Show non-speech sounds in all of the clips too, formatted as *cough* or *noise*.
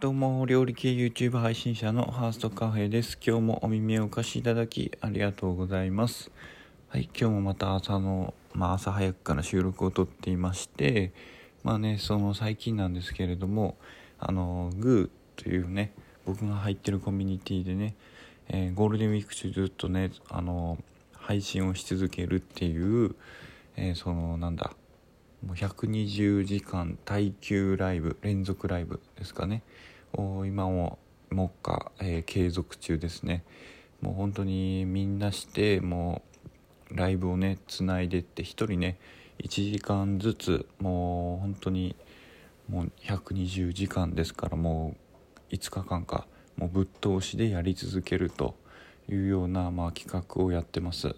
どうも、料理系 YouTube 配信者のハーストカフェです。今日もお耳をお貸しいただきありがとうございます。はい、今日もまた朝の、まあ朝早くから収録をとっていまして、まあね、その最近なんですけれども、あの、グーというね、僕が入ってるコミュニティでね、えー、ゴールデンウィーク中ずっとね、あの、配信をし続けるっていう、えー、その、なんだ、もう120時間耐久ライブ連続ライブですかね今も目下、えー、継続中ですねもう本当にみんなしてもうライブをねつないでって1人ね1時間ずつもう本当にもう120時間ですからもう5日間かもうぶっ通しでやり続けるというような、まあ、企画をやってます。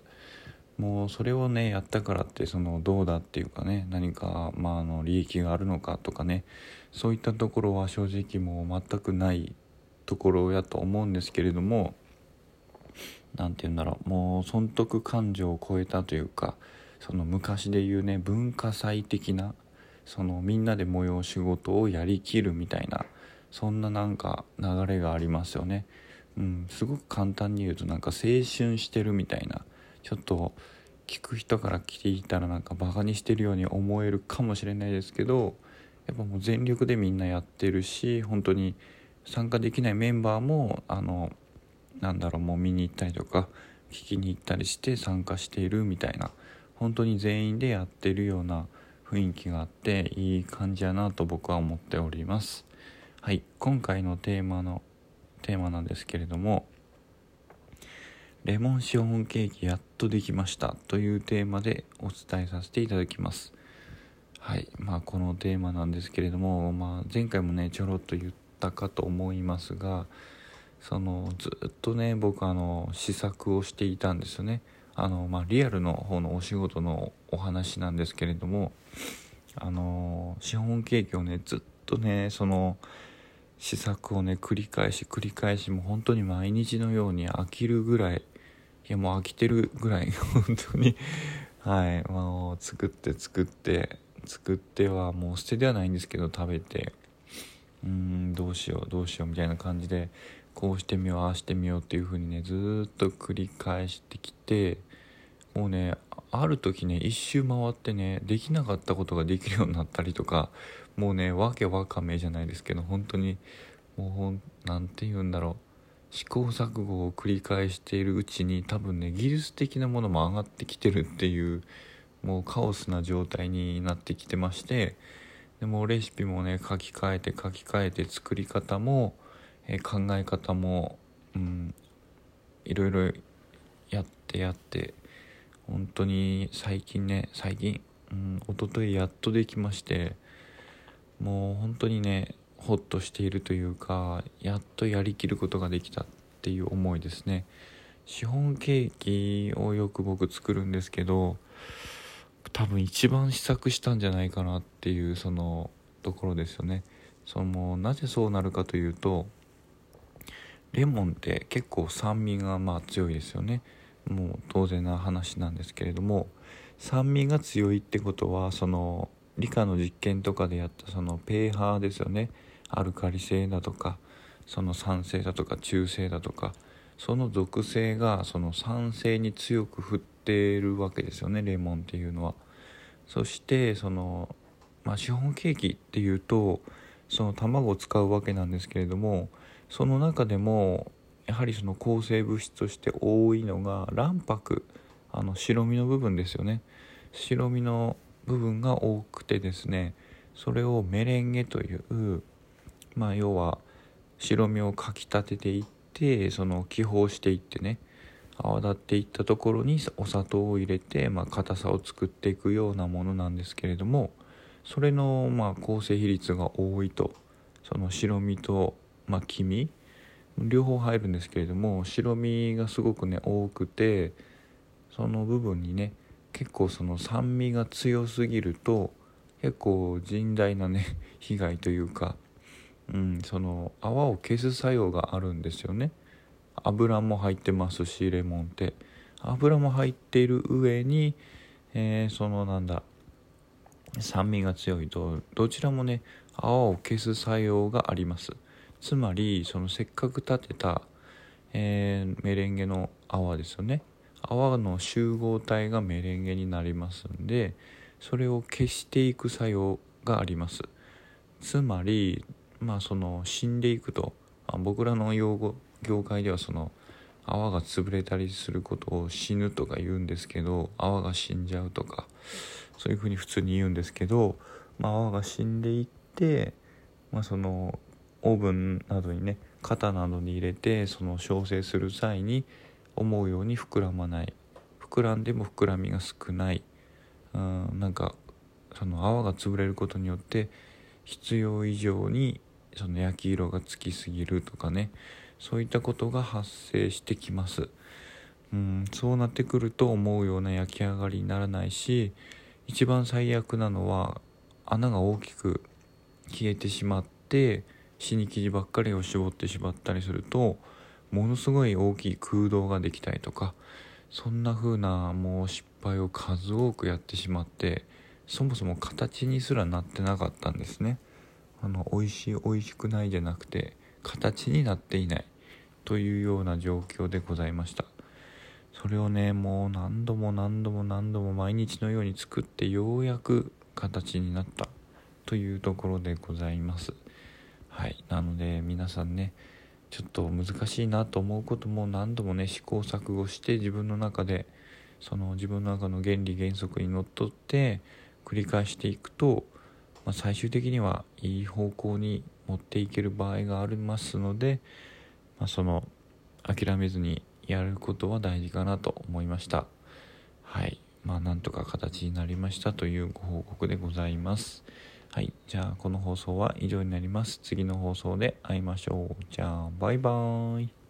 もうそれをねやったからってそのどうだっていうかね何かまああの利益があるのかとかねそういったところは正直もう全くないところやと思うんですけれども何て言うんだろうもう損得感情を超えたというかその昔で言うね文化祭的なそのみんなで催し事をやりきるみたいなそんななんか流れがありますよね。うん、すごく簡単に言うとなんか青春してるみたいなちょっと聞く人から聞いたらなんかバカにしてるように思えるかもしれないですけどやっぱもう全力でみんなやってるし本当に参加できないメンバーもあのなんだろうもう見に行ったりとか聞きに行ったりして参加しているみたいな本当に全員でやってるような雰囲気があっていい感じやなと僕は思っております。はい今回のテーマのテーマなんですけれどもレモンシフォンケーキやっとできましたというテーマでお伝えさせていただきます。はい。まあこのテーマなんですけれども、まあ、前回もねちょろっと言ったかと思いますがそのずっとね僕あの試作をしていたんですよね。あの、まあ、リアルの方のお仕事のお話なんですけれどもあのシフォンケーキをねずっとねその試作をね繰り返し繰り返しもう本当に毎日のように飽きるぐらいいやもう飽きてるぐらい *laughs* 本当に。はい。もう作って作って作ってはもう捨てではないんですけど食べて。うーんどうしようどうしようみたいな感じでこうしてみようああしてみようっていう風にねずっと繰り返してきてもうねある時ね一周回ってねできなかったことができるようになったりとかもうねわけわかめじゃないですけど本当にもう何て言うんだろう。試行錯誤を繰り返しているうちに多分ね技術的なものも上がってきてるっていうもうカオスな状態になってきてましてでもレシピもね書き換えて書き換えて作り方も、え考え方も、うん、いろいろやってやって本当に最近ね最近、うん、一昨日やっとできましてもう本当にねホッとしているというかやっとやりきることができたっていう思いですね。シフォンケーキをよく僕作るんですけど多分一番試作したんじゃないかなっていうそのところですよね。そのなぜそうなるかというとレモンって結構酸味がまあ強いですよね。もう当然な話なんですけれども酸味が強いってことはその理科の実験とかでやったそのペーハーですよね。アルカリ性だとかその酸性だとか中性だとかその属性がその酸性に強く振っているわけですよねレモンっていうのは。そしてその、まあ、シフォンケーキっていうとその卵を使うわけなんですけれどもその中でもやはりその抗生物質として多いのが卵白あの白身の部分ですよね白身の部分が多くてですねそれをメレンゲというまあ要は白身をかきたてていってその気泡していってね泡立っていったところにお砂糖を入れて、まあ、硬さを作っていくようなものなんですけれどもそれのまあ構成比率が多いとその白身と、まあ、黄身両方入るんですけれども白身がすごくね多くてその部分にね結構その酸味が強すぎると結構甚大なね *laughs* 被害というかうん、その泡を消す作用があるんですよね。油も入ってますしレモンって。油も入っている上に、えー、そのなんだ酸味が強いとどちらもね泡を消す作用があります。つまりそのせっかく立てた、えー、メレンゲの泡ですよね。泡の集合体がメレンゲになりますんでそれを消していく作用があります。つまりまあその死んでいくと、あ、僕らの用語業界ではその泡が潰れたりすることを死ぬとか言うんですけど泡が死んじゃうとかそういうふうに普通に言うんですけど、まあ、泡が死んでいって、まあ、そのオーブンなどにね型などに入れてその焼成する際に思うように膨らまない。膨らんでも膨らみが少ない。うんなんかその泡が潰れることによって必要以上にその焼き色がつきすぎるとかね。そういったことが発生してきます。うんそうなってくると思うような焼き上がりにならないし一番最悪なのは穴が大きく消えてしまって死に生地ばっかりを絞ってしまったりするとものすごい大きい空洞ができたりとかそんな風なもう失敗を数多くやってしまってそもそも形にすらなってなかったんですね。あの美味しい美味しくないじゃなくて形になっていないというような状況でございました。それをねもう何度も何度も何度も毎日のように作ってようやく形になったというところでございます。はい。なので皆さんねちょっと難しいなと思うことも何度もね試行錯誤して自分の中でその自分の中の原理原則にのっとって繰り返していくと、まあ、最終的にはいい方向に持っていける場合がありますので、まあ、その諦めずにやることは大事かなと思いました。はい。まあなんとか形になりましたというご報告でございます。はい。じゃあこの放送は以上になります。次の放送で会いましょう。じゃあバイバーイ。